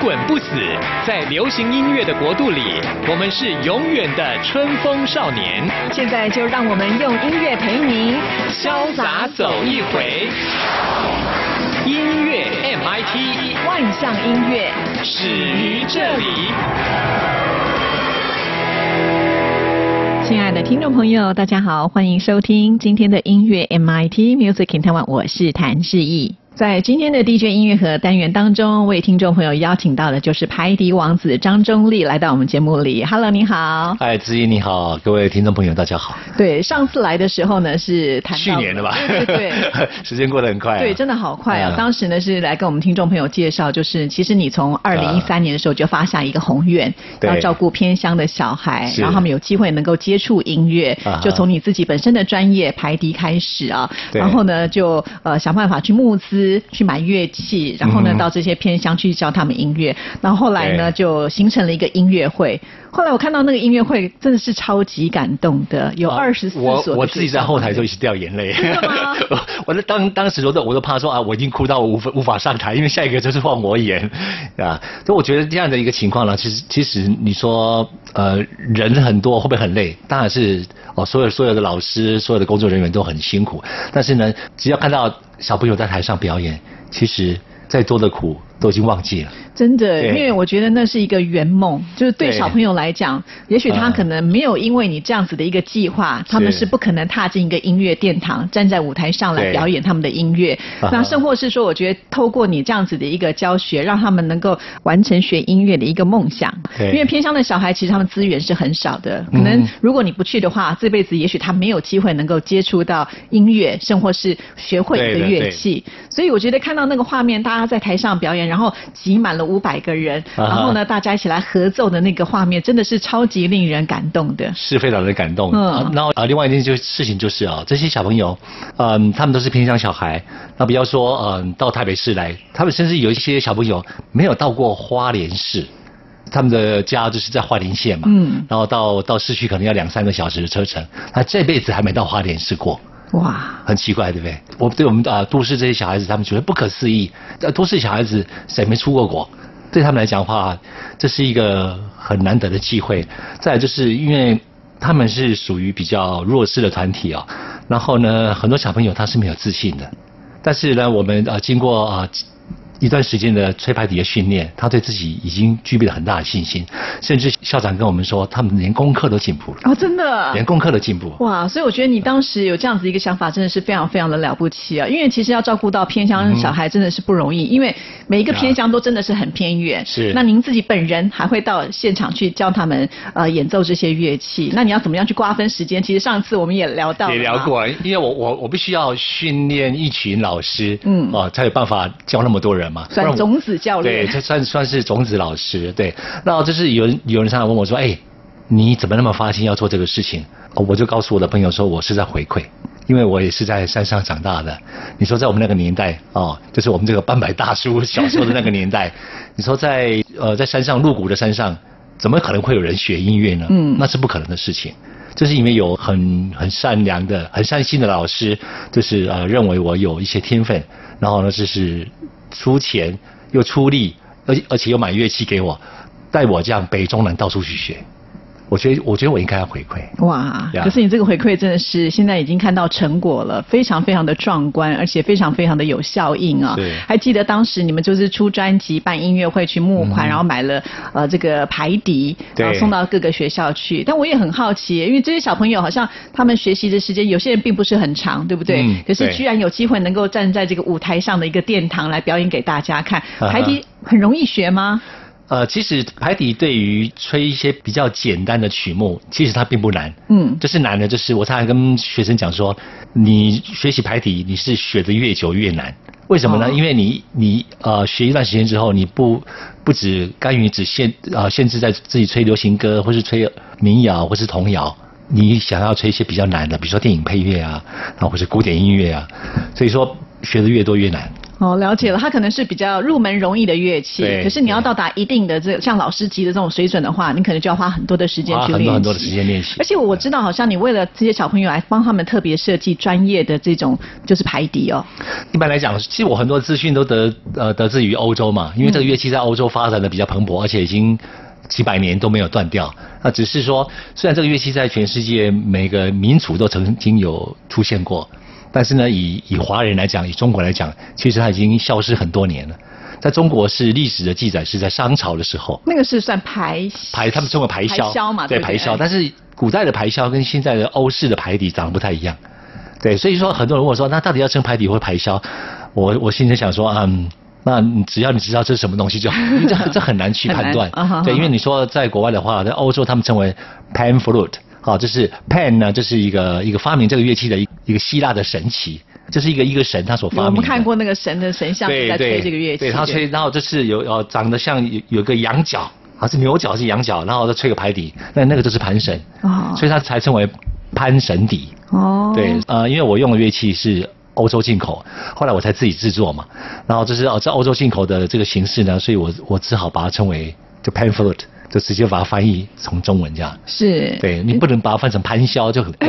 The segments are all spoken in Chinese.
滚不死，在流行音乐的国度里，我们是永远的春风少年。现在就让我们用音乐陪您潇洒走一回。音乐 MIT，万象音乐始于这里。亲爱的听众朋友，大家好，欢迎收听今天的音乐 MIT Music in Taiwan，我是谭志毅。在今天的 DJ 音乐盒单元当中，为听众朋友邀请到的就是排笛王子张忠立来到我们节目里。Hello，你好。嗨，子怡你好，各位听众朋友大家好。对，上次来的时候呢是谈去年的吧？对对，时间过得很快。对，真的好快啊！当时呢是来跟我们听众朋友介绍，就是其实你从二零一三年的时候就发下一个宏愿，要照顾偏乡的小孩，然后他们有机会能够接触音乐，就从你自己本身的专业排笛开始啊，然后呢就呃想办法去募资。去买乐器，然后呢，到这些偏乡去教他们音乐。然后后来呢，就形成了一个音乐会。后来我看到那个音乐会，真的是超级感动的，有二十四所。我我自己在后台就一直掉眼泪。我在当当时我都我都怕说啊，我已经哭到我无法无法上台，因为下一个就是换我演啊。所以我觉得这样的一个情况呢，其实其实你说呃人很多会不会很累？当然是哦，所有所有的老师、所有的工作人员都很辛苦。但是呢，只要看到小朋友在台上表演，其实再多的苦都已经忘记了。真的，因为我觉得那是一个圆梦，就是对小朋友来讲，也许他可能没有因为你这样子的一个计划，他们是不可能踏进一个音乐殿堂，站在舞台上来表演他们的音乐。那甚或是说，我觉得透过你这样子的一个教学，让他们能够完成学音乐的一个梦想。因为偏乡的小孩其实他们资源是很少的，可能如果你不去的话，这辈子也许他没有机会能够接触到音乐，甚或是学会一个乐器。所以我觉得看到那个画面，大家在台上表演，然后挤满了。五百个人，然后呢，大家一起来合奏的那个画面，真的是超级令人感动的，是非常的感动。嗯，然后啊，另外一件就事情就是啊，这些小朋友，嗯，他们都是偏乡小孩，那比方说，嗯，到台北市来，他们甚至有一些小朋友没有到过花莲市，他们的家就是在花莲县嘛，嗯，然后到到市区可能要两三个小时的车程，他这辈子还没到花莲市过。哇，很奇怪，对不对？我对我们啊都市这些小孩子，他们觉得不可思议。呃，都市小孩子谁没出过国？对他们来讲的话，这是一个很难得的机会。再就是因为他们是属于比较弱势的团体哦，然后呢，很多小朋友他是没有自信的。但是呢，我们啊经过啊。一段时间的吹排笛的训练，他对自己已经具备了很大的信心，甚至校长跟我们说，他们连功课都进步了。哦，真的，连功课都进步。哇，所以我觉得你当时有这样子一个想法，真的是非常非常的了不起啊！因为其实要照顾到偏乡小孩真的是不容易，因为每一个偏乡都真的是很偏远。是。那您自己本人还会到现场去教他们呃演奏这些乐器，那你要怎么样去瓜分时间？其实上次我们也聊到。也聊过，因为我我我必须要训练一群老师，嗯，哦，才有办法教那么多人。算种子教练，对，这算算是种子老师，对。那就是有人有人常常问我说：“哎，你怎么那么发心要做这个事情？”我就告诉我的朋友说：“我是在回馈，因为我也是在山上长大的。你说在我们那个年代哦，就是我们这个半百大叔小时候的那个年代，你说在呃在山上露谷的山上，怎么可能会有人学音乐呢？嗯，那是不可能的事情。就是因为有很很善良的、很善心的老师，就是呃认为我有一些天分，然后呢就是。出钱又出力，而而且又买乐器给我，带我这样北中南到处去学。我觉得，我觉得我应该要回馈。哇！可是你这个回馈真的是现在已经看到成果了，非常非常的壮观，而且非常非常的有效应啊！还记得当时你们就是出专辑、办音乐会去募款，然后买了呃这个排笛，然后送到各个学校去。但我也很好奇，因为这些小朋友好像他们学习的时间，有些人并不是很长，对不对？可是居然有机会能够站在这个舞台上的一个殿堂来表演给大家看，排笛很容易学吗？呃，其实排笛对于吹一些比较简单的曲目，其实它并不难。嗯，就是难的，就是我常常跟学生讲说，你学习排笛，你是学的越久越难。为什么呢？因为你你呃学一段时间之后，你不不止甘于只限呃限制在自己吹流行歌，或是吹民谣，或是童谣。你想要吹一些比较难的，比如说电影配乐啊，然后或是古典音乐啊，所以说学的越多越难。哦，了解了，它可能是比较入门容易的乐器，可是你要到达一定的这像老师级的这种水准的话，你可能就要花很多的时间去练习。很多很多的时间练习。而且我知道，好像你为了这些小朋友来帮他们特别设计专业的这种就是排笛哦。一般来讲，其实我很多资讯都得呃得自于欧洲嘛，因为这个乐器在欧洲发展的比较蓬勃，而且已经几百年都没有断掉。那只是说，虽然这个乐器在全世界每个民族都曾经有出现过。但是呢，以以华人来讲，以中国来讲，其实它已经消失很多年了。在中国是历史的记载是在商朝的时候。那个是算排排，他们称为排箫。排箫嘛，对排箫。但是古代的排箫跟现在的欧式的排笛长得不太一样。对，所以说很多人问我说，那到底要称排笛或排箫？我我心里想说，嗯，那只要你知道这是什么东西就好，这这很难去判断。对，因为你说在国外的话，在欧洲他们称为 pan flute。好，这是 Pan 呢，这是一个一个发明这个乐器的一一个希腊的神奇，这是一个一个神他所发明。我们看过那个神的神像在吹这个乐器。对他吹，然后这是有呃长得像有有个羊角，还是牛角是羊角，然后再吹个排笛，那那个就是潘神。哦。所以它才称为潘神笛。哦。对，呃，因为我用的乐器是欧洲进口，后来我才自己制作嘛，然后这是哦这欧洲进口的这个形式呢，所以我我只好把它称为就 Pan Flute。就直接把它翻译成中文这样，是，对你不能把它翻成潘霄就很怪。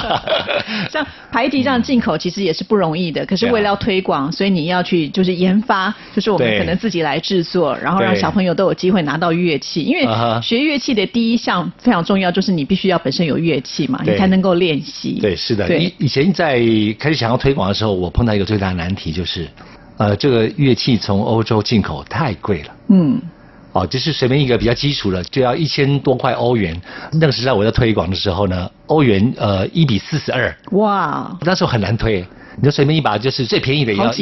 像排笛这样进口其实也是不容易的，可是为了要推广，所以你要去就是研发，就是我们可能自己来制作，然后让小朋友都有机会拿到乐器。因为学乐器的第一项非常重要，就是你必须要本身有乐器嘛，你才能够练习。对，是的。以以前在开始想要推广的时候，我碰到一个最大的难题就是，呃，这个乐器从欧洲进口太贵了。嗯。哦，就是随便一个比较基础的，就要一千多块欧元。那个时代我在推广的时候呢，欧元呃一比四十二。哇！那时候很难推。你就随便一把，就是最便宜的也要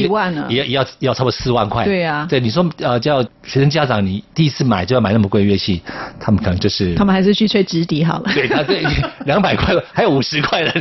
也也要要超过四万块。对啊。对，你说呃叫学生家长，你第一次买就要买那么贵乐器，他们可能就是。他们还是去吹直笛好了。对，他对 两百块，还有五十块的。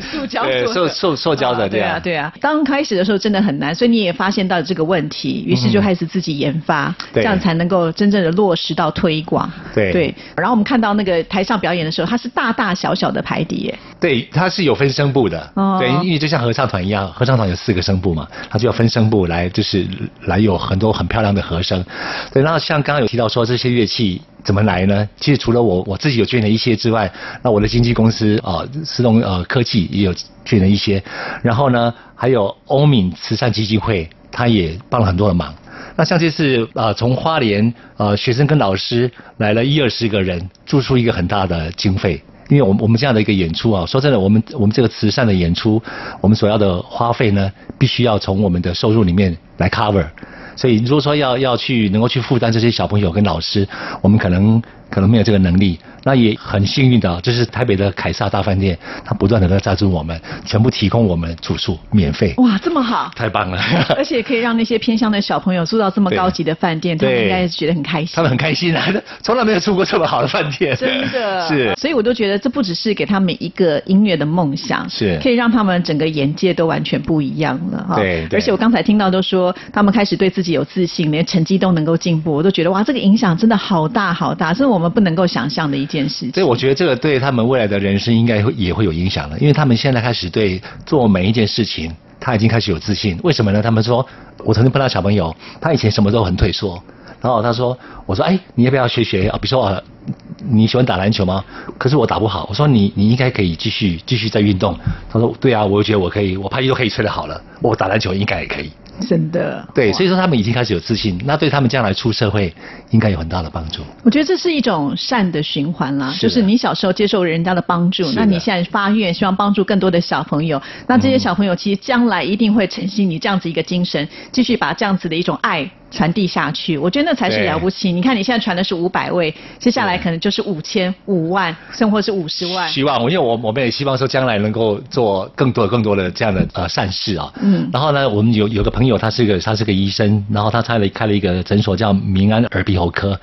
塑胶 塑塑塑胶的对啊对啊。刚开始的时候真的很难，所以你也发现到这个问题，于是就开始自己研发，这样才能够真正的落实到推广。对。对。然后我们看到那个台上表演的时候，它是大大小小的排笛耶。对，它是有分声部的。哦。对，因为就像合唱团一样。合唱团有四个声部嘛，它就要分声部来，就是来有很多很漂亮的和声。对，然后像刚刚有提到说这些乐器怎么来呢？其实除了我我自己有捐了一些之外，那我的经纪公司啊，思动呃科技也有捐了一些。然后呢，还有欧敏慈善基金会，他也帮了很多的忙。那像这次啊，从花莲呃学生跟老师来了一二十个人，注出一个很大的经费。因为我们我们这样的一个演出啊，说真的，我们我们这个慈善的演出，我们所要的花费呢，必须要从我们的收入里面来 cover。所以如果说要要去能够去负担这些小朋友跟老师，我们可能。可能没有这个能力，那也很幸运的，就是台北的凯撒大饭店，他不断的在赞助我们，全部提供我们住宿免费。哇，这么好！太棒了！而且可以让那些偏乡的小朋友住到这么高级的饭店，他们应该是觉得很开心。他们很开心啊，从来没有住过这么好的饭店。真的。是。所以我都觉得这不只是给他们一个音乐的梦想，是可以让他们整个眼界都完全不一样了哈。对。而且我刚才听到都说，他们开始对自己有自信，连成绩都能够进步，我都觉得哇，这个影响真的好大好大，是我们不能够想象。的一件事，所以我觉得这个对他们未来的人生应该会也会有影响的，因为他们现在开始对做每一件事情，他已经开始有自信。为什么呢？他们说，我曾经碰到小朋友，他以前什么都很退缩，然后他说，我说，哎，你要不要学学啊？比如说，呃，你喜欢打篮球吗？可是我打不好。我说，你你应该可以继续继续在运动。他说，对啊，我觉得我可以，我拍戏都可以吹得好了，我打篮球应该也可以。真的，对，所以说他们已经开始有自信，那对他们将来出社会应该有很大的帮助。我觉得这是一种善的循环啦，就是你小时候接受人家的帮助，那你现在发愿希望帮助更多的小朋友，那这些小朋友其实将来一定会承袭你这样子一个精神，继续把这样子的一种爱。传递下去，我觉得那才是了不起。你看，你现在传的是五百位，接下来可能就是五千、五万，甚或是五十万。希望，因为我我们也希望说，将来能够做更多、更多的这样的呃善事啊。嗯。然后呢，我们有有个朋友，他是个他是个医生，然后他开了开了一个诊所，叫民安耳鼻喉科。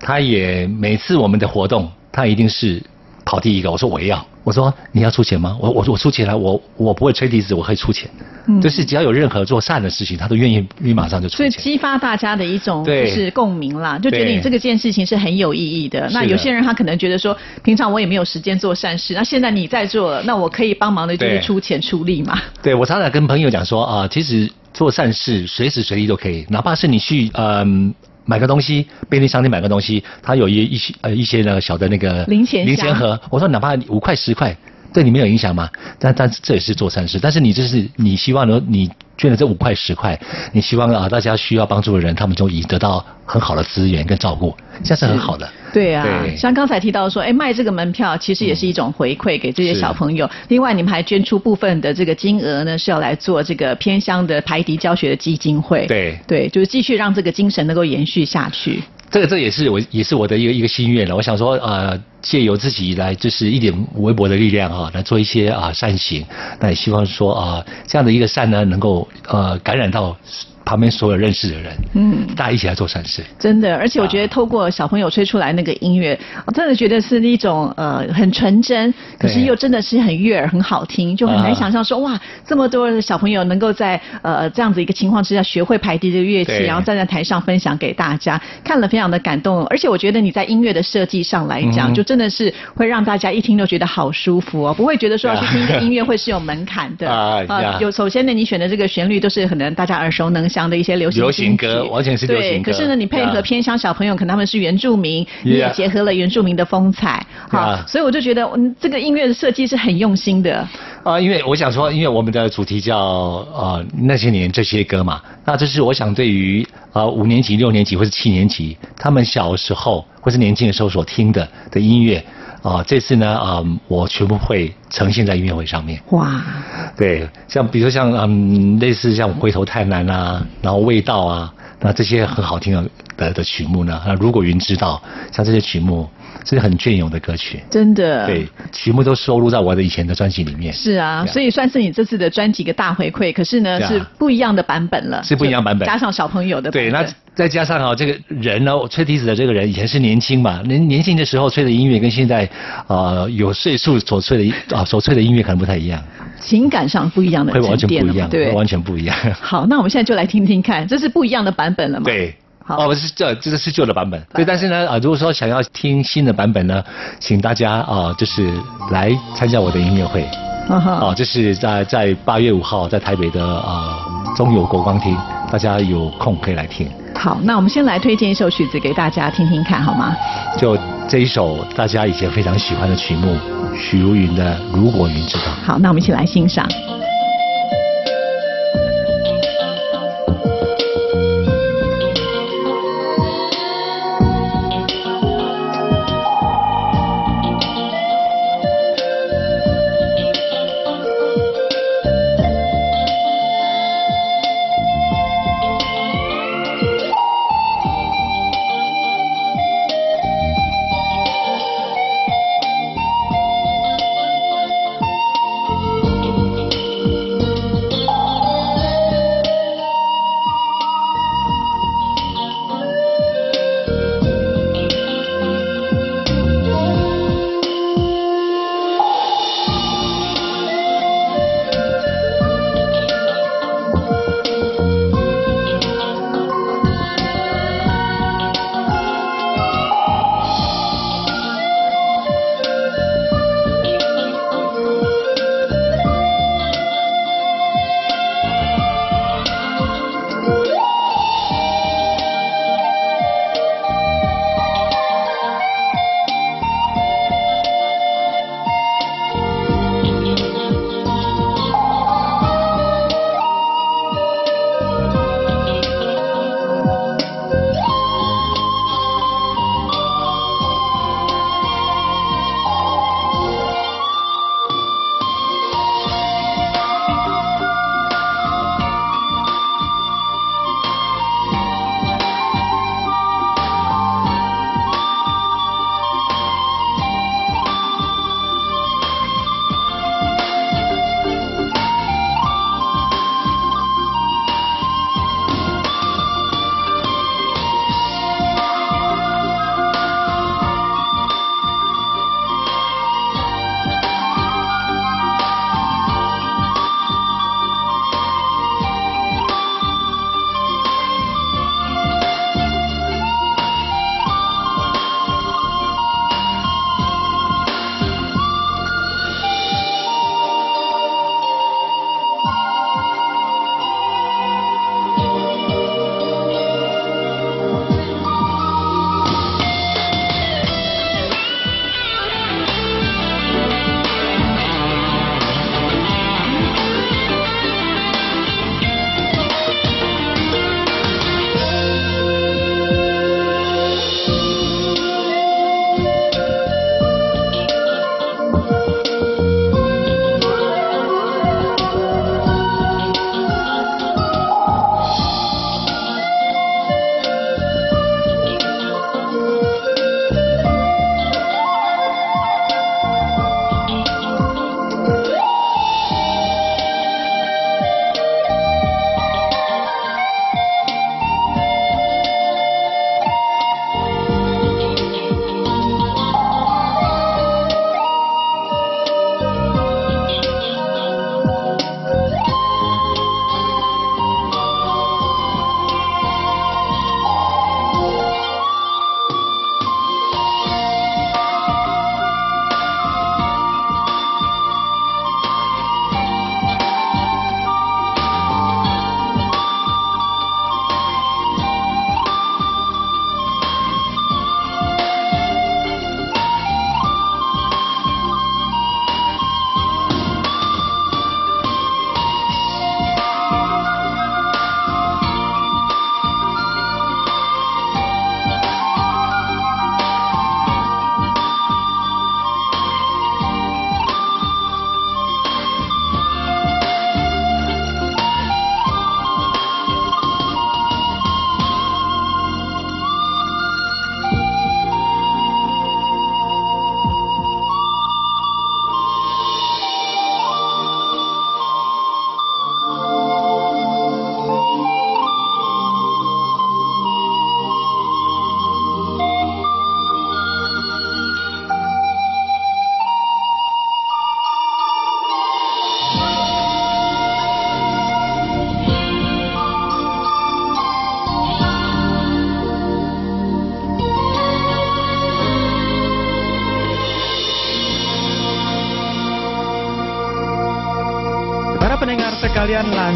他也每次我们的活动，他一定是跑第一个。我说我要。我说你要出钱吗？我我我出钱了，我我不会吹笛子，我可以出钱。嗯，就是只要有任何做善的事情，他都愿意愿意马上就出钱。所以激发大家的一种就是共鸣啦，就觉得你这个件事情是很有意义的。那有些人他可能觉得说，平常我也没有时间做善事，那现在你在做了，那我可以帮忙的就是出钱出力嘛。对，我常常跟朋友讲说啊，其实做善事随时随地都可以，哪怕是你去嗯。买个东西，便利商店买个东西，它有一一些呃一些呢小的那个零钱零钱盒，我说哪怕五块十块，对你没有影响吗？但但这也是做善事，但是你这是你希望呢你。捐了这五块十块，你希望啊，大家需要帮助的人，他们就已得到很好的资源跟照顾，这样是很好的。对啊，像刚才提到说，哎，卖这个门票其实也是一种回馈给这些小朋友。另外，你们还捐出部分的这个金额呢，是要来做这个偏乡的排笛教学的基金会。对，对，就是继续让这个精神能够延续下去。这个这也是我也是我的一个一个心愿了。我想说，呃，借由自己来，就是一点微薄的力量啊，来做一些啊善行。那也希望说啊，这样的一个善呢，能够呃感染到。旁边所有认识的人，嗯，大家一起来做善事，真的。而且我觉得透过小朋友吹出来那个音乐，我真的觉得是一种呃很纯真，可是又真的是很悦耳、很好听，就很难想象说哇，这么多的小朋友能够在呃这样子一个情况之下学会排笛这个乐器，然后站在台上分享给大家，看了非常的感动。而且我觉得你在音乐的设计上来讲，就真的是会让大家一听就觉得好舒服哦，不会觉得说要去听一个音乐会是有门槛的 啊。有首先呢，你选的这个旋律都是可能大家耳熟能。讲的一些流行流行歌，完全是流行歌。可是呢，你配合偏乡小朋友，可能他们是原住民，你也结合了原住民的风采，好，所以我就觉得，嗯，这个音乐的设计是很用心的。啊，因为我想说，因为我们的主题叫呃那些年这些歌嘛，那这是我想对于呃五年级、六年级或是七年级，他们小时候或是年轻的时候所听的的音乐。啊，这次呢，啊，我全部会呈现在音乐会上面。哇，对，像比如说像嗯，类似像回头太难啊，然后味道啊，那这些很好听的的的曲目呢，那如果云知道，像这些曲目。是很隽永的歌曲，真的。对，全部都收录在我的以前的专辑里面。是啊，所以算是你这次的专辑一个大回馈。可是呢，是不一样的版本了。是不一样版本，加上小朋友的。对，那再加上啊，这个人呢，吹笛子的这个人以前是年轻嘛，年年轻的时候吹的音乐跟现在啊有岁数所吹的啊所吹的音乐可能不太一样。情感上不一样的会完全不一样，对，完全不一样。好，那我们现在就来听听看，这是不一样的版本了吗？对。哦，不是这，这个是旧的版本。对，但是呢，啊，如果说想要听新的版本呢，请大家啊，就是来参加我的音乐会。啊哦，这是在在八月五号在台北的啊中友国光厅，大家有空可以来听。好，那我们先来推荐一首曲子给大家听听看，好吗？就这一首大家以前非常喜欢的曲目，许茹芸的《如果云知道》。好，那我们一起来欣赏。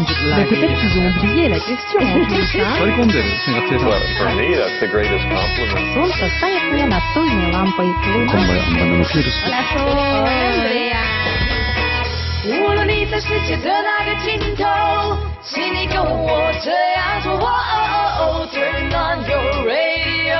sekalian lanjut lagi. Peut-être qu'ils ont oublié la question en plus. Hein? Sorry kung dun, singat siya Well, for me, that's the greatest compliment. Солнце станет мне настольной лампой. Луна 今晩はまだのフィルス。 Andrea 无论你在世界的哪个尽头，请你跟我这样做。哦 Turn on your radio，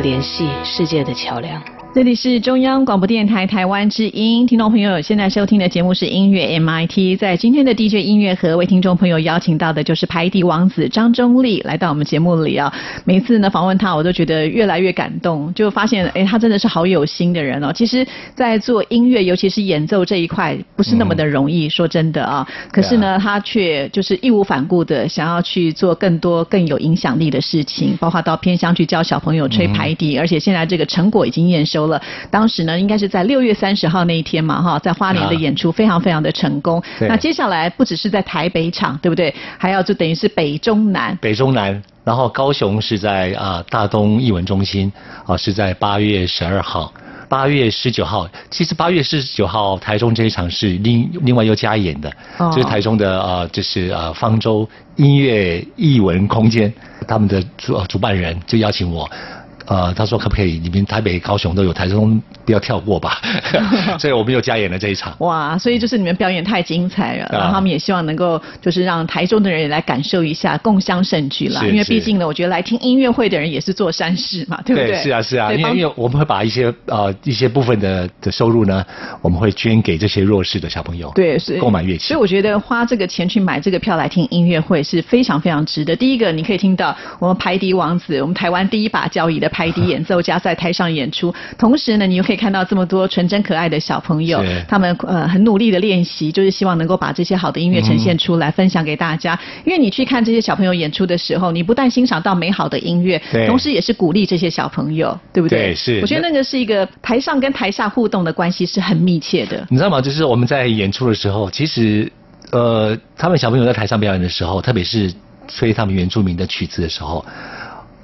联系世界的桥梁。这里是中央广播电台台湾之音，听众朋友现在收听的节目是音乐 MIT。在今天的 DJ 音乐盒为听众朋友邀请到的就是排笛王子张忠立来到我们节目里啊。每次呢访问他，我都觉得越来越感动，就发现哎，他真的是好有心的人哦。其实，在做音乐，尤其是演奏这一块，不是那么的容易，说真的啊。可是呢，他却就是义无反顾的想要去做更多更有影响力的事情，包括到偏乡去教小朋友吹排笛，而且现在这个成果已经验收了。当时呢，应该是在六月三十号那一天嘛，哈，在花莲的演出非常非常的成功。对那接下来不只是在台北场，对不对？还要就等于是北中南。北中南，然后高雄是在啊、大东艺文中心啊、是在八月十二号。八月十九号，其实八月十九号台中这一场是另另外又加演的，是台中的呃，就是呃方舟音乐艺文空间，他们的主呃主办人就邀请我。呃，他说可不可以？你们台北、高雄都有，台中不要跳过吧。所以我们又加演了这一场。哇，所以就是你们表演太精彩了，啊然后他们也希望能够就是让台中的人也来感受一下，共襄盛举啦。因为毕竟呢，我觉得来听音乐会的人也是做善事嘛，对不对？是啊，是啊，对因为因为我们会把一些呃一些部分的的收入呢，我们会捐给这些弱势的小朋友，对，是购买乐器。所以我觉得花这个钱去买这个票来听音乐会是非常非常值得。第一个，你可以听到我们排笛王子，我们台湾第一把交椅的排笛演奏家在台上演出，同时呢，你又可以看到这么多纯真可爱的小朋友，他们呃很努力的练习，就是希望能够把这些好的音乐呈现出来，分享给大家。因为你去看这些小朋友演出的时候，你不但欣赏到美好的音乐，同时也是鼓励这些小朋友，对不对？对是我觉得那个是一个台上跟台下互动的关系是很密切的。你知道吗？就是我们在演出的时候，其实呃，他们小朋友在台上表演的时候，特别是吹他们原住民的曲子的时候，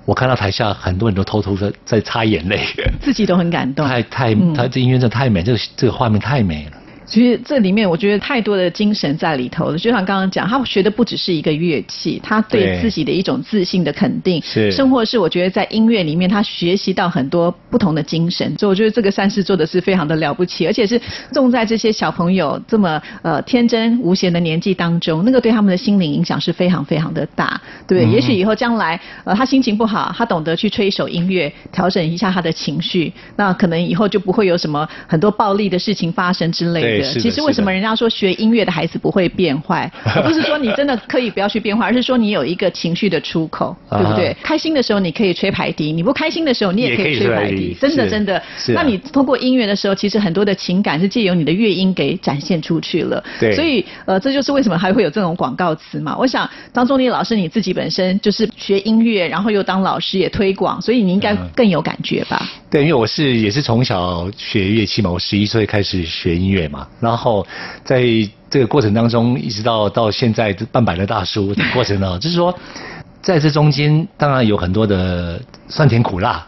我看到台下很多人都偷偷的在擦眼泪，自己都很感动。太太嗯他这音乐真的太美，这个这个画面太美了。其实这里面我觉得太多的精神在里头了，就像刚刚讲，他学的不只是一个乐器，他对对自己的一种自信的肯定，是生活是我觉得在音乐里面他学习到很多不同的精神，所以我觉得这个善事做的是非常的了不起，而且是种在这些小朋友这么呃天真无邪的年纪当中，那个对他们的心灵影响是非常非常的大，对不对？嗯也许以后将来呃他心情不好，他懂得去吹一首音乐，调整一下他的情绪，那可能以后就不会有什么很多暴力的事情发生之类的。其实为什么人家说学音乐的孩子不会变坏，而不是说你真的可以不要去变坏，而是说你有一个情绪的出口，啊对不对？开心的时候你可以吹排笛，你不开心的时候你也可以吹排笛真的真的。那你通过音乐的时候，其实很多的情感是借由你的乐音给展现出去了。对所以呃，这就是为什么还会有这种广告词嘛。我想张忠立老师你自己本身就是学音乐，然后又当老师也推广，所以你应该嗯更有感觉吧？对，因为我是也是从小学乐器嘛，我十一岁开始学音乐嘛，然后在这个过程当中，一直到到现在半百的大叔的过程呢，就是说，在这中间当然有很多的酸甜苦辣，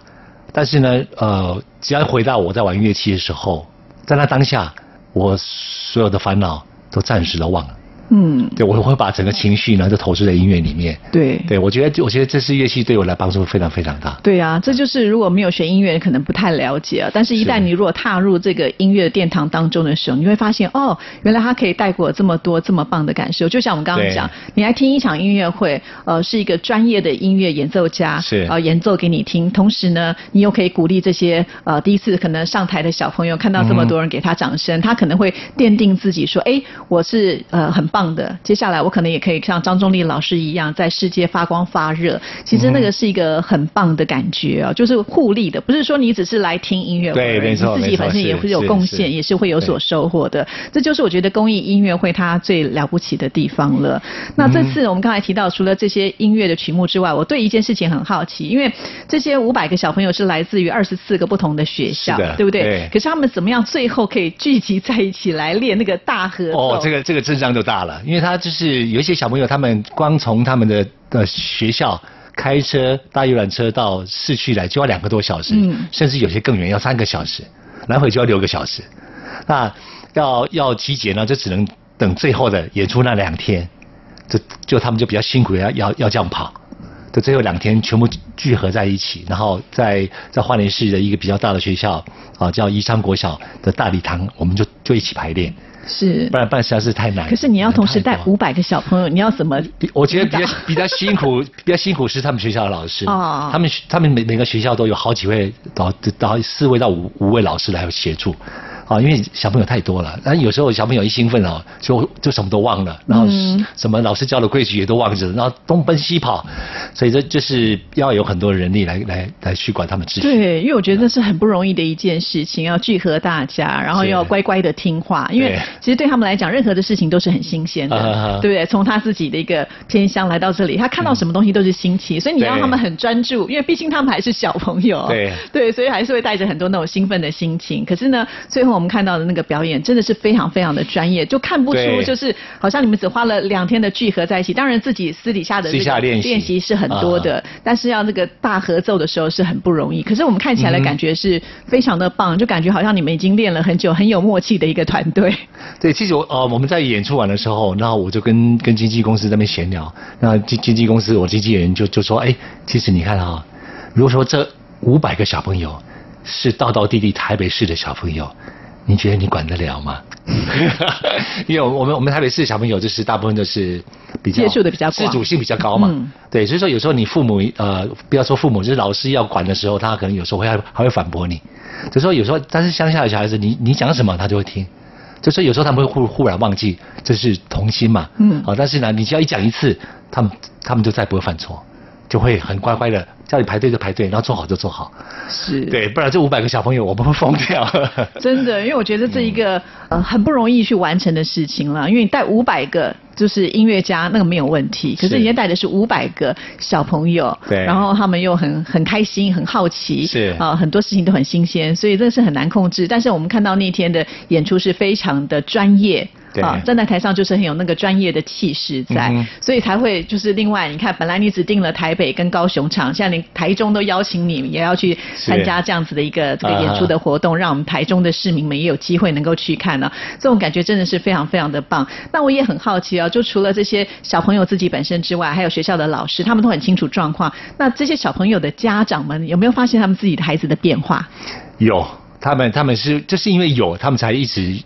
但是呢，呃，只要回到我在玩乐器的时候，在那当下，我所有的烦恼都暂时的忘了。嗯，对，我会把整个情绪呢都投注在音乐里面。对。对，我觉得我觉得这是乐器对我来帮助非常非常大。对啊，这就是如果没有学音乐，可能不太了解啊。但是，一旦你如果踏入这个音乐殿堂当中的时候，你会发现，哦，原来它可以带给我这么多这么棒的感受。就像我们刚刚讲，你来听一场音乐会，呃，是一个专业的音乐演奏家，是呃，演奏给你听，同时呢，你又可以鼓励这些呃第一次可能上台的小朋友，看到这么多人给他掌声，他可能会奠定自己说，哎，我是呃很棒的，接下来我可能也可以像张忠立老师一样，在世界发光发热。其实那个是一个很棒的感觉啊，就是互利的，不是说你只是来听音乐会，对没错你自己本身也是会有贡献，也是会有所收获的。这就是我觉得公益音乐会它最了不起的地方了。那这次我们刚才提到，除了这些音乐的曲目之外，我对一件事情很好奇，因为这些五百个小朋友是来自于二十四个不同的学校，对不对？对可是他们怎么样最后可以聚集在一起来练那个大合奏？哦，这个这个阵仗就大了。了，因为他就是有一些小朋友，他们光从他们的的学校开车搭游览车到市区来就要两个多小时，嗯甚至有些更远要三个小时，来回就要六个小时。那要要集结呢，就只能等最后的演出那两天，就就他们就比较辛苦，要要要这样跑。就最后两天全部聚合在一起，然后在在花莲市的一个比较大的学校啊，叫宜昌国小的大礼堂，我们就就一起排练，是不。然不然实在是太难。可是你要同时带五百个小朋友，你要怎么？我觉得比较比较辛苦，比较辛苦是他们学校的老师，哦他们他们每每个学校都有好几位到到四位到五五位老师来协助。啊，因为小朋友太多了，那有时候小朋友一兴奋哦，就就什么都忘了，然后嗯。什么老师教的规矩也都忘记了，然后东奔西跑，所以这就是要有很多人力来来来去管他们秩序。对，因为我觉得这是很不容易的一件事情，要聚合大家，然后要乖乖的听话，因为其实对他们来讲，任何的事情都是很新鲜的，对不对？从他自己的一个偏乡来到这里，他看到什么东西都是新奇，所以你要他们很专注，因为毕竟他们还是小朋友，对。对，所以还是会带着很多那种兴奋的心情。可是呢，最后我们看到的那个表演真的是非常非常的专业，就看不出就是好像你们只花了两天的聚合在一起，当然自己私底下的这个私下练习练习是很多的，但是要那个大合奏的时候是很不容易。可是我们看起来的感觉是非常的棒，就感觉好像你们已经练了很久，很有默契的一个团队。对，其实我呃我们在演出完的时候，然后我就跟跟经纪公司在那边闲聊，那经经纪公司我经纪人就就说，哎，其实你看啊、如果说这五百个小朋友是道道地地台北市的小朋友，你觉得你管得了吗？因为我们我们台北市的小朋友就是大部分都是比较接触的比较自主性比较高嘛，嗯。对，所以说有时候你父母呃不要说父母，就是老师要管的时候，他可能有时候会还还会反驳你，就说有时候但是乡下的小孩子，你你讲什么他就会听。就说有时候他们会忽忽然忘记这是童心嘛，嗯。好、但是呢，你只要一讲一次，他们他们就再不会犯错，就会很乖乖的叫你排队就排队，然后做好就做好，是对，不然这五百个小朋友我们会疯掉。真的，因为我觉得这一个、呃很不容易去完成的事情了，因为你带五百个就是音乐家那个没有问题，可是是人家带的是五百个小朋友，对然后他们又很很开心、很好奇，是啊、很多事情都很新鲜，所以这是很难控制。但是我们看到那天的演出是非常的专业。对啊，站在台上就是很有那个专业的气势在，嗯所以才会就是另外，你看，本来你只定了台北跟高雄场，现在连台中都邀请你，也要去参加这样子的一个这个演出的活动，让我们台中的市民们也有机会能够去看呢、这种感觉真的是非常非常的棒。那我也很好奇啊，就除了这些小朋友自己本身之外，还有学校的老师，他们都很清楚状况。那这些小朋友的家长们有没有发现他们自己的孩子的变化？有，他们他们是就是因为有，他们才一直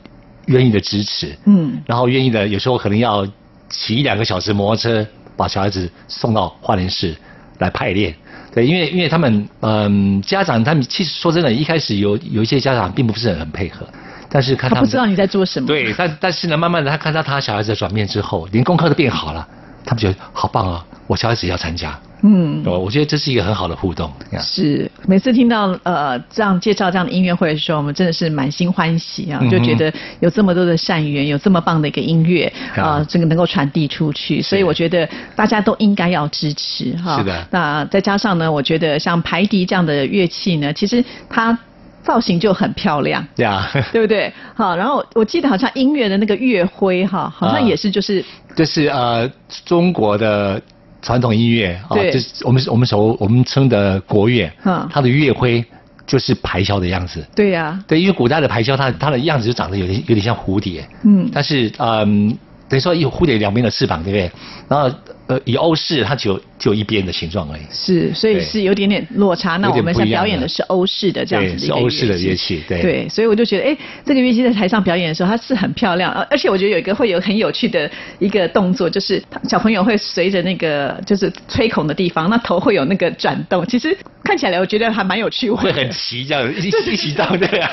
愿意的支持，嗯然后愿意的有时候可能要骑一两个小时摩托车把小孩子送到花莲市来排练。对，因为因为他们嗯家长他们其实说真的，一开始有有一些家长并不是很配合，但是看他他不知道你在做什么。对，但但是呢，慢慢的他看到他小孩子的转变之后，连功课都变好了，他们觉得好棒啊，我小孩子也要参加。嗯，我，我觉得这是一个很好的互动。呀是，每次听到呃这样介绍这样的音乐会的时候，我们真的是满心欢喜啊，嗯就觉得有这么多的善缘，有这么棒的一个音乐啊、啊这个能够传递出去，所以我觉得大家都应该要支持哈。是的那再加上呢，我觉得像排笛这样的乐器呢，其实它造型就很漂亮。呀，对不对？好，然后我记得好像音乐的那个乐徽哈，好像啊也是就是这是呃中国的传统音乐啊，对。这是我们我们所我们称的国乐，嗯。它的乐徽就是排箫的样子。对呀、对，因为古代的排箫，它它的样子就长得有点有点像蝴蝶，嗯。但是嗯，等于说有蝴蝶两边的翅膀，对不对？然后呃，以欧式它只有只有一边的形状而已。是，所以是有点点落差。那我们现在点不一样的表演的是欧式的这样子的一个对是欧式的乐器对对，所以我就觉得，哎，这个乐器在台上表演的时候，它是很漂亮，呃而且我觉得有一个会有很有趣的一个动作，就是小朋友会随着那个就是吹孔的地方，那头会有那个转动，其实看起来我觉得还蛮有趣味的，会很齐这样一起一起到，对啊，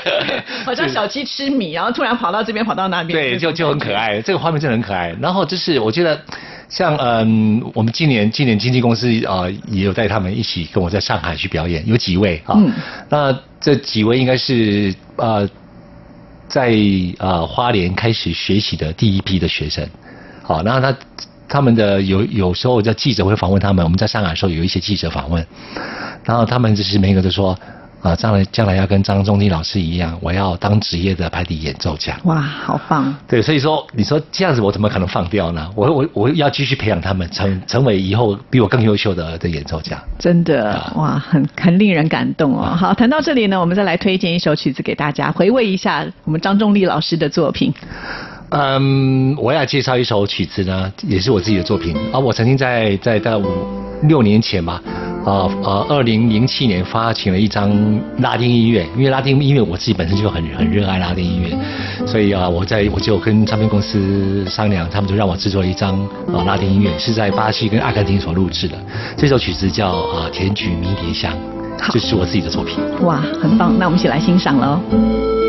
好像小鸡吃米，然后突然跑到这边，跑到那边，对，就就很可。爱，这个画面真的很可爱。然后就是我觉得，像嗯，我们今年今年经纪公司啊、呃也有带他们一起跟我在上海去表演，有几位啊。嗯那这几位应该是呃在呃花莲开始学习的第一批的学生。好，然后他他们的有有时候在记者会访问他们，我们在上海的时候有一些记者访问，然后他们就是每个都说，啊，将来将来要跟张仲景老师一样，我要当职业的排笛演奏家。哇，好棒！对，所以说你说这样子，我怎么可能放掉呢？我我我要继续培养他们，成成为以后比我更优秀的的演奏家。真的，哇，很很令人感动哦。好，谈到这里呢，我们再来推荐一首曲子给大家，回味一下我们张仲立老师的作品。嗯，我要介绍一首曲子呢，也是我自己的作品啊。我曾经在在在五六年前吧，呃呃，二零零七年发行了一张拉丁音乐，因为拉丁音乐我自己本身就很很热爱拉丁音乐，所以啊，我在我就跟唱片公司商量，他们就让我制作一张啊拉丁音乐，是在巴西跟阿根廷所录制的。这首曲子叫啊《甜菊迷迭香》，这是我自己的作品。哇，很棒，那我们一起来欣赏喽。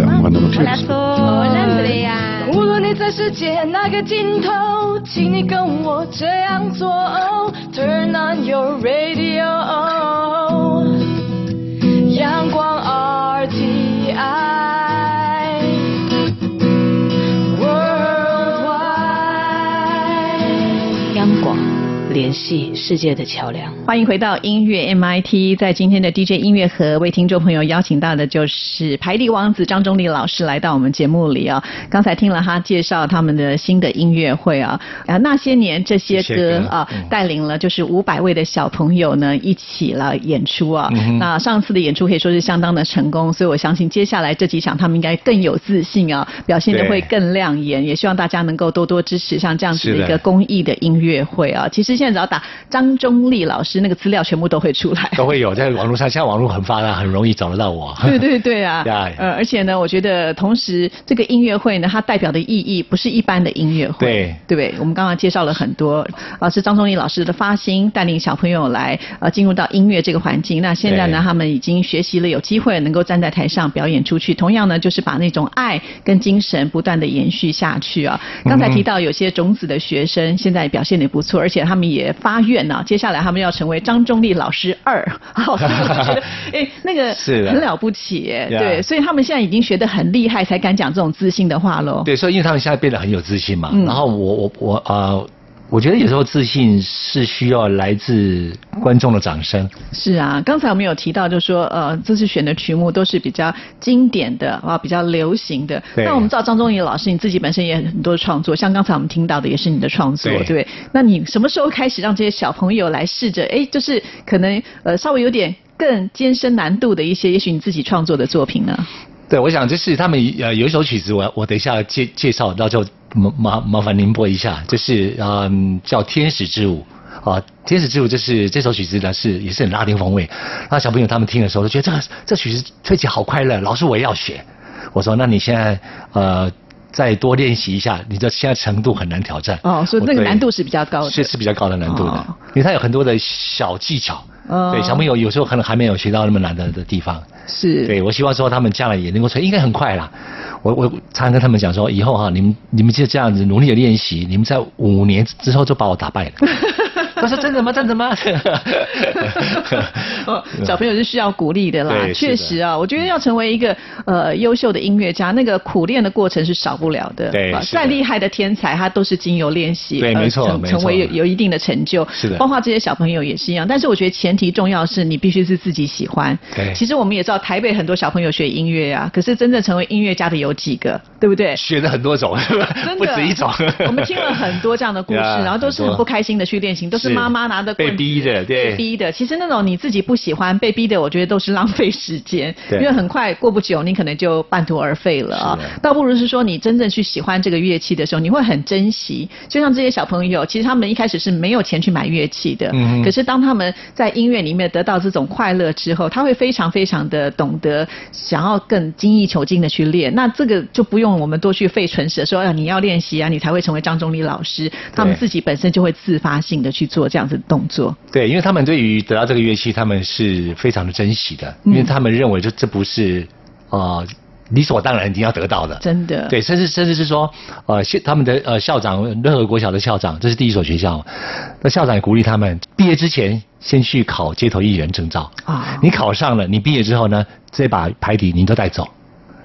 jag använda något Hola, till. Hola, Andrea. 无论你在世界哪个尽头，请你跟我这样做。Turn on your radio， 联系世界的桥梁。欢迎回到音乐 MIT，在今天的 DJ 音乐盒为听众朋友邀请到的就是排力王子张忠立老师来到我们节目里啊。刚才听了他介绍他们的新的音乐会啊，啊那些年这些歌歌啊嗯，带领了就是五百位的小朋友呢一起来演出啊。嗯那上次的演出可以说是相当的成功，所以我相信接下来这几场他们应该更有自信啊，表现的会更亮眼。也希望大家能够多多支持像这样子的一个公益的音乐会啊。其实现在只要打张忠立老师那个资料，全部都会出来。都会有在网络上，现在网络很发达，很容易找得到我。对对对啊 呀，呃，而且呢，我觉得同时这个音乐会呢，它代表的意义不是一般的音乐会，对对不对？我们刚刚介绍了很多，呃，是张忠义老师的发心，带领小朋友来呃进入到音乐这个环境。那现在呢，他们已经学习了，有机会能够站在台上表演出去。同样呢，就是把那种爱跟精神不断的延续下去啊。刚才提到有些种子的学生现在表现也不错，而且他们也发愿呢、接下来他们要成为张忠立老师二。好，所以我觉得，哎，那个是很了不起对，所以他们现在已经学得很厉害，才敢讲这种自信的话喽。对，所以因为他们现在变得很有自信嘛，嗯然后我我我呃，我觉得有时候自信是需要来自观众的掌声。是啊，刚才我们有提到，就是说，呃，这次选的曲目都是比较经典的啊，比较流行的。对那我们知道张忠义老师，你自己本身也很多创作，像刚才我们听到的也是你的创作，对对不对？那你什么时候开始让这些小朋友来试着，哎，就是可能呃稍微有点更艰深难度的一些，也许你自己创作的作品呢？对，我想就是他们呃有一首曲子我，我等一下介介绍，到时候麻麻麻烦您播一下，就是嗯叫《天使之舞》啊，《天使之舞》就是这首曲子呢是也是很拉丁风味，那小朋友他们听的时候都觉得这个这曲子吹起好快乐，老师我也要学。我说那你现在呃再多练习一下，你的现在程度很难挑战。哦，所以那个难度是比较高的。是是比较高的难度的，哦因为它有很多的小技巧。哦对，小朋友有时候可能还没有学到那么难的的地方。是。对，我希望说他们将来也能够成，应该很快啦。我我常常跟他们讲说，以后哈、你们你们就这样子努力的练习，你们在五年之后就把我打败了。他说真的吗？真的吗？哦，小朋友是需要鼓励的啦，确实啊，我觉得要成为一个呃优秀的音乐家，那个苦练的过程是少不了的。啊对再厉害的天才，他都是经由练习，对没错成为有有一定的成就。是的包括这些小朋友也是一样。但是我觉得前提重要是你必须是自己喜欢。对其实我们也知道台北很多小朋友学音乐啊，可是真正成为音乐家的有几个，对不对？学了很多种，真 不的止一种。我们听了很多这样的故事，然后都是很不开心的去练习，都是是妈妈拿的被逼的对被逼的。其实那种你自己不喜欢被逼的，我觉得都是浪费时间，因为很快过不久你可能就半途而废了啊。倒不如是说你真正去喜欢这个乐器的时候，你会很珍惜。就像这些小朋友，其实他们一开始是没有钱去买乐器的，嗯哼可是当他们在音乐里面得到这种快乐之后，他会非常非常的懂得想要更精益求精的去练。那这个就不用我们多去费唇舌说，啊你要练习啊，你才会成为张忠立老师。他们自己本身就会自发性的去做这样子的动作。对，因为他们对于得到这个乐器，他们是非常的珍惜的，嗯因为他们认为这这不是呃理所当然一定要得到的。真的对，甚至甚至是说，呃，校他们的呃校长，任何国小的校长，这是第一所学校，那校长也鼓励他们毕业之前先去考街头艺人证照。啊你考上了，你毕业之后呢，这把牌底你都带走，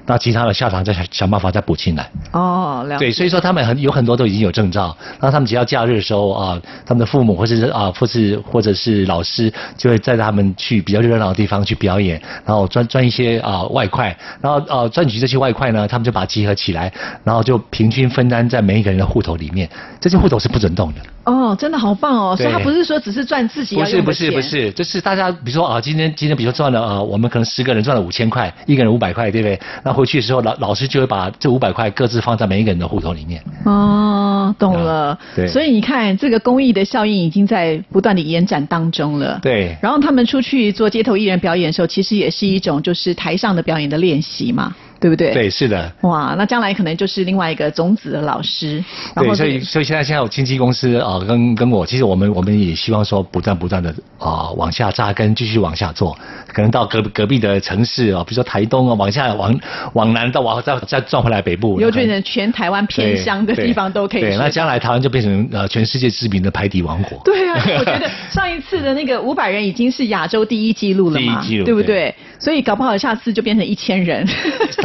那其他的校长再想想办法再补进来。哦，了解。对，所以说他们很有很多都已经有证照，然后他们只要假日的时候啊，他们的父母或是啊，或是或者是老师就会带他们去比较热闹的地方去表演，然后赚赚一些啊外快，然后呃赚取这些外快呢，他们就把它集合起来，然后就平均分担在每一个人的户头里面，这些户头是不准动的。哦，真的好棒哦！所以他不是说只是赚自己要不是不是不是，就是大家比如说啊，今天今天比如说赚了啊，我们可能十个人赚了五千块，一个人五百块，对不对？那回去的时候，老老师就会把这五百块各自放在每一个人的户头里面。哦，懂了。对所以你看，这个公益的效应已经在不断的延展当中了。对然后他们出去做街头艺人表演的时候，其实也是一种就是台上的表演的练习嘛。对不对？对，是的。哇，那将来可能就是另外一个种子的老师。然对，所以所以现在现在有经纪公司啊、呃跟跟我，其实我们我们也希望说不断不断的啊、往下扎根，继续往下做，可能到隔隔壁的城市啊、比如说台东啊，往下往往南到往再再转回来北部，有变成全台湾偏乡的地方都可以对，学那将来台湾就变成呃全世界知名的排底王国。对啊，我觉得 上一次的那个五百人已经是亚洲第一纪录了嘛，第一纪录对不对？对所以搞不好下次就变成一千人。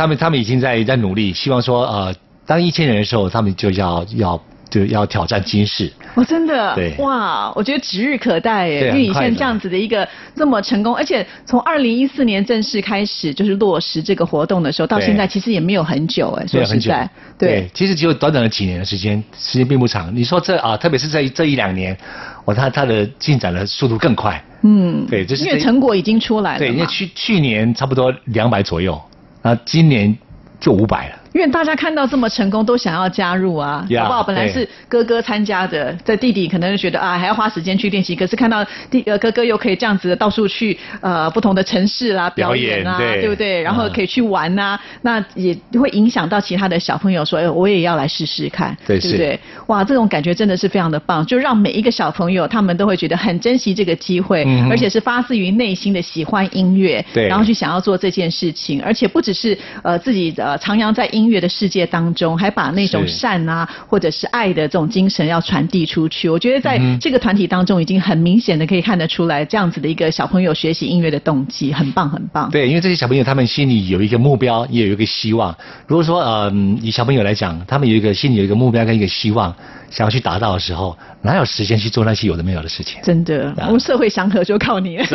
他们他们已经在在努力，希望说呃，当一千人的时候，他们就要要就要挑战金氏。哦，真的，对。哇，我觉得指日可待耶，对因为你很快的。现在这样子的一个这么成功，而且从二零一四年正式开始就是落实这个活动的时候，到现在其实也没有很久哎，说实在，对，其实只有短短的几年的时间，时间并不长。你说这啊，特别是在这一两年，我，它它的进展的速度更快。嗯，对就是因为成果已经出来了对，因为去去年差不多两百左右，那今年就五百了。因为大家看到这么成功，都想要加入啊，Yeah，好不好？本来是哥哥参加的，这弟弟可能就觉得啊，还要花时间去练习，可是看到弟呃哥哥又可以这样子的到处去呃不同的城市啦表演啊，表演对不对？然后嗯可以去玩呐、那也会影响到其他的小朋友说，哎，我也要来试试看，对对不对？哇，这种感觉真的是非常的棒，就让每一个小朋友他们都会觉得很珍惜这个机会，嗯而且是发自于内心的喜欢音乐，对然后去想要做这件事情，而且不只是呃自己呃徜徉在音乐的世界当中，还把那种善啊或者是爱的这种精神要传递出去。我觉得在这个团体当中，已经很明显的可以看得出来，这样子的一个小朋友学习音乐的动机，很棒很棒。对，因为这些小朋友他们心里有一个目标，也有一个希望。如果说呃，以小朋友来讲，他们有一个心里有一个目标跟一个希望，想要去达到的时候，哪有时间去做那些有的没有的事情？真的，啊我们社会祥和就靠你 了。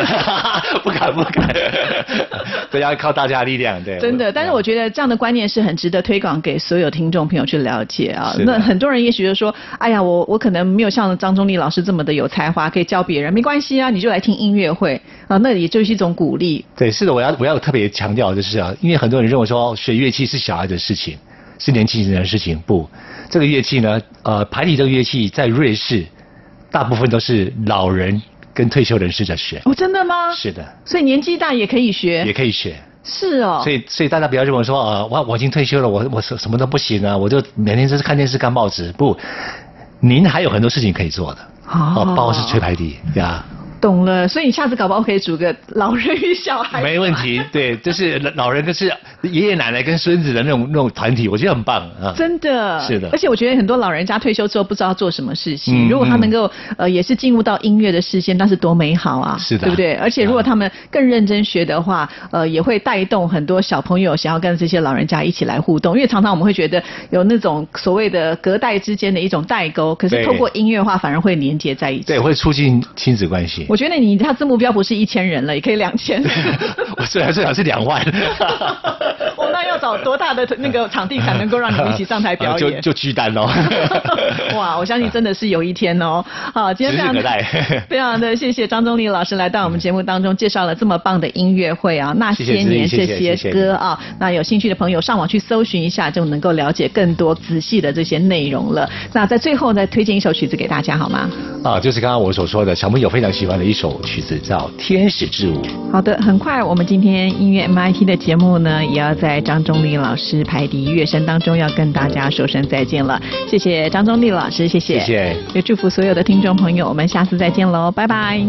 不敢不敢，对，要靠大家的力量，对。真的，但是我觉得这样的观念是很值得推广给所有听众朋友去了解啊。那很多人也许就说，哎呀，我我可能没有像张忠立老师这么的有才华，可以教别人，没关系啊，你就来听音乐会啊，那也就是一种鼓励。对，是的，我要我要特别强调就是啊，因为很多人认为说学乐器是小孩的事情，是年轻人的事情，不，这个乐器呢，呃，排笛这个乐器在瑞士，大部分都是老人跟退休人士在学，哦，真的吗？是的，所以年纪大也可以学。也可以学。是哦。所以，所以大家不要认为说，呃，我我已经退休了，我我什什么都不行啊，我就每天就是看电视、看报纸。不，您还有很多事情可以做的，哦包括是吹排笛呀，懂了，所以你下次搞不好可以组个老人与小孩。没问题。对，就是老人跟是爷爷奶奶跟孙子的那种那种团体，我觉得很棒啊。真的，是的而且我觉得很多老人家退休之后不知道做什么事情，嗯如果他能够呃也是进入到音乐的世界，那是多美好啊，是的对不对？而且如果他们更认真学的话，呃，也会带动很多小朋友想要跟这些老人家一起来互动，因为常常我们会觉得有那种所谓的隔代之间的一种代沟，可是透过音乐化反而会连接在一起。对，会促进亲子关系。我觉得你下次目标不是一千人了，也可以两千。我虽然最好是两万，找 多大的那个场地才能够让你们一起上台表演？就就巨单哦。哇，我相信真的是有一天哦。好，今天非常指日可待非常的谢谢张忠立老师来到我们节目当中，介绍了这么棒的音乐会啊，那些年这些歌啊，那有兴趣的朋友上网去搜寻一下，就能够了解更多仔细的这些内容了。那在最后再推荐一首曲子给大家好吗？啊，就是刚刚我所说的，小朋友非常喜欢的一首曲子，叫《天使之舞》。好的，很快我们今天音乐 MIT 的节目呢，也要在张忠立老师排笛乐声当中要跟大家说声再见了。谢谢张宗立老师，谢谢，谢谢也祝福所有的听众朋友，我们下次再见喽，拜拜。